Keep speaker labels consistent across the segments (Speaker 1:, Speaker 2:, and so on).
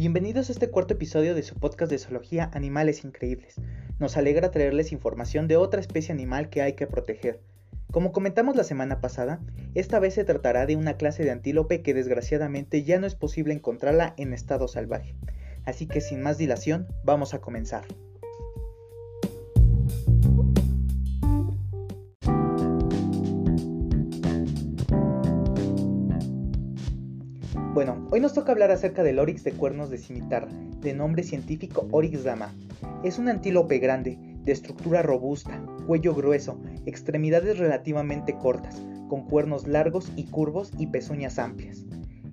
Speaker 1: Bienvenidos a este cuarto episodio de su podcast de zoología Animales Increíbles. Nos alegra traerles información de otra especie animal que hay que proteger. Como comentamos la semana pasada, esta vez se tratará de una clase de antílope que desgraciadamente ya no es posible encontrarla en estado salvaje. Así que sin más dilación, vamos a comenzar. Bueno, hoy nos toca hablar acerca del Oryx de cuernos de cimitarra, de nombre científico Oryx dama. Es un antílope grande, de estructura robusta, cuello grueso, extremidades relativamente cortas, con cuernos largos y curvos y pezuñas amplias.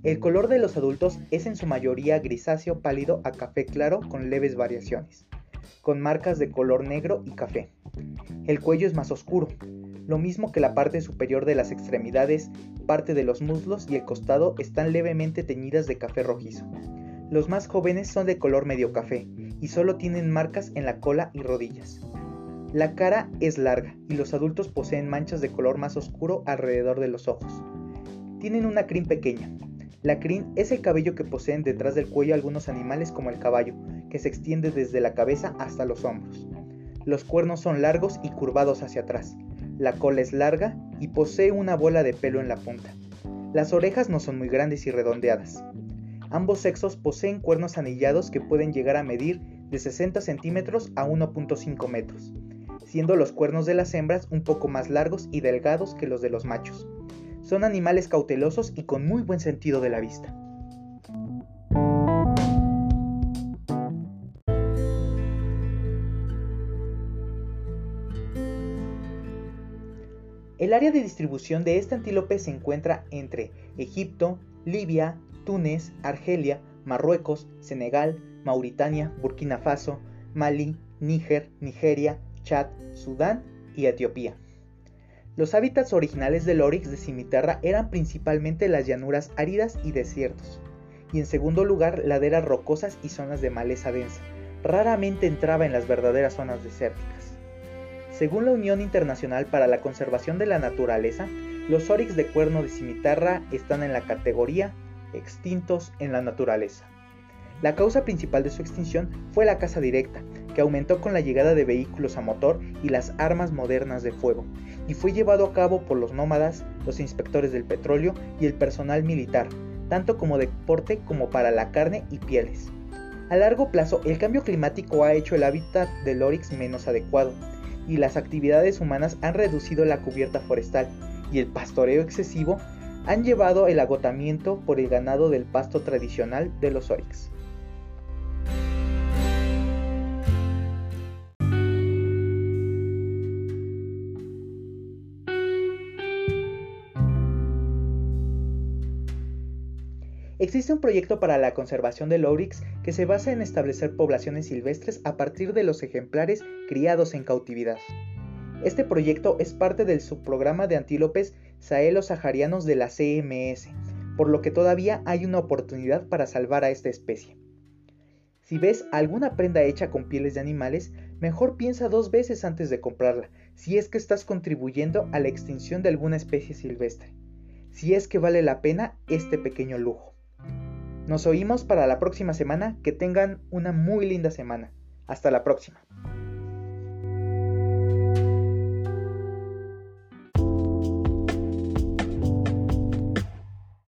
Speaker 1: El color de los adultos es en su mayoría grisáceo pálido a café claro con leves variaciones, con marcas de color negro y café. El cuello es más oscuro, lo mismo que la parte superior de las extremidades, parte de los muslos y el costado están levemente teñidas de café rojizo. Los más jóvenes son de color medio café y solo tienen marcas en la cola y rodillas. La cara es larga y los adultos poseen manchas de color más oscuro alrededor de los ojos. Tienen una crin pequeña. La crin es el cabello que poseen detrás del cuello algunos animales como el caballo, que se extiende desde la cabeza hasta los hombros. Los cuernos son largos y curvados hacia atrás. La cola es larga y posee una bola de pelo en la punta. Las orejas no son muy grandes y redondeadas. Ambos sexos poseen cuernos anillados que pueden llegar a medir de 60 centímetros a 1.5 metros, siendo los cuernos de las hembras un poco más largos y delgados que los de los machos. Son animales cautelosos y con muy buen sentido de la vista. El área de distribución de este antílope se encuentra entre Egipto, Libia, Túnez, Argelia, Marruecos, Senegal, Mauritania, Burkina Faso, Mali, Níger, Nigeria, Chad, Sudán y Etiopía. Los hábitats originales del Oryx de cimitarra eran principalmente las llanuras áridas y desiertos, y en segundo lugar laderas rocosas y zonas de maleza densa. Raramente entraba en las verdaderas zonas desérticas. Según la Unión Internacional para la Conservación de la Naturaleza, los oryx de cuerno de cimitarra están en la categoría extintos en la naturaleza. La causa principal de su extinción fue la caza directa, que aumentó con la llegada de vehículos a motor y las armas modernas de fuego, y fue llevado a cabo por los nómadas, los inspectores del petróleo y el personal militar, tanto como deporte como para la carne y pieles. A largo plazo, el cambio climático ha hecho el hábitat del oryx menos adecuado, y las actividades humanas han reducido la cubierta forestal y el pastoreo excesivo han llevado el agotamiento por el ganado del pasto tradicional de los oryx. Existe un proyecto para la conservación del oryx que se basa en establecer poblaciones silvestres a partir de los ejemplares criados en cautividad. Este proyecto es parte del subprograma de antílopes sahelos-saharianos de la CMS, por lo que todavía hay una oportunidad para salvar a esta especie. Si ves alguna prenda hecha con pieles de animales, mejor piensa dos veces antes de comprarla, si es que estás contribuyendo a la extinción de alguna especie silvestre, si es que vale la pena este pequeño lujo. Nos oímos para la próxima semana. Que tengan una muy linda semana. Hasta la próxima.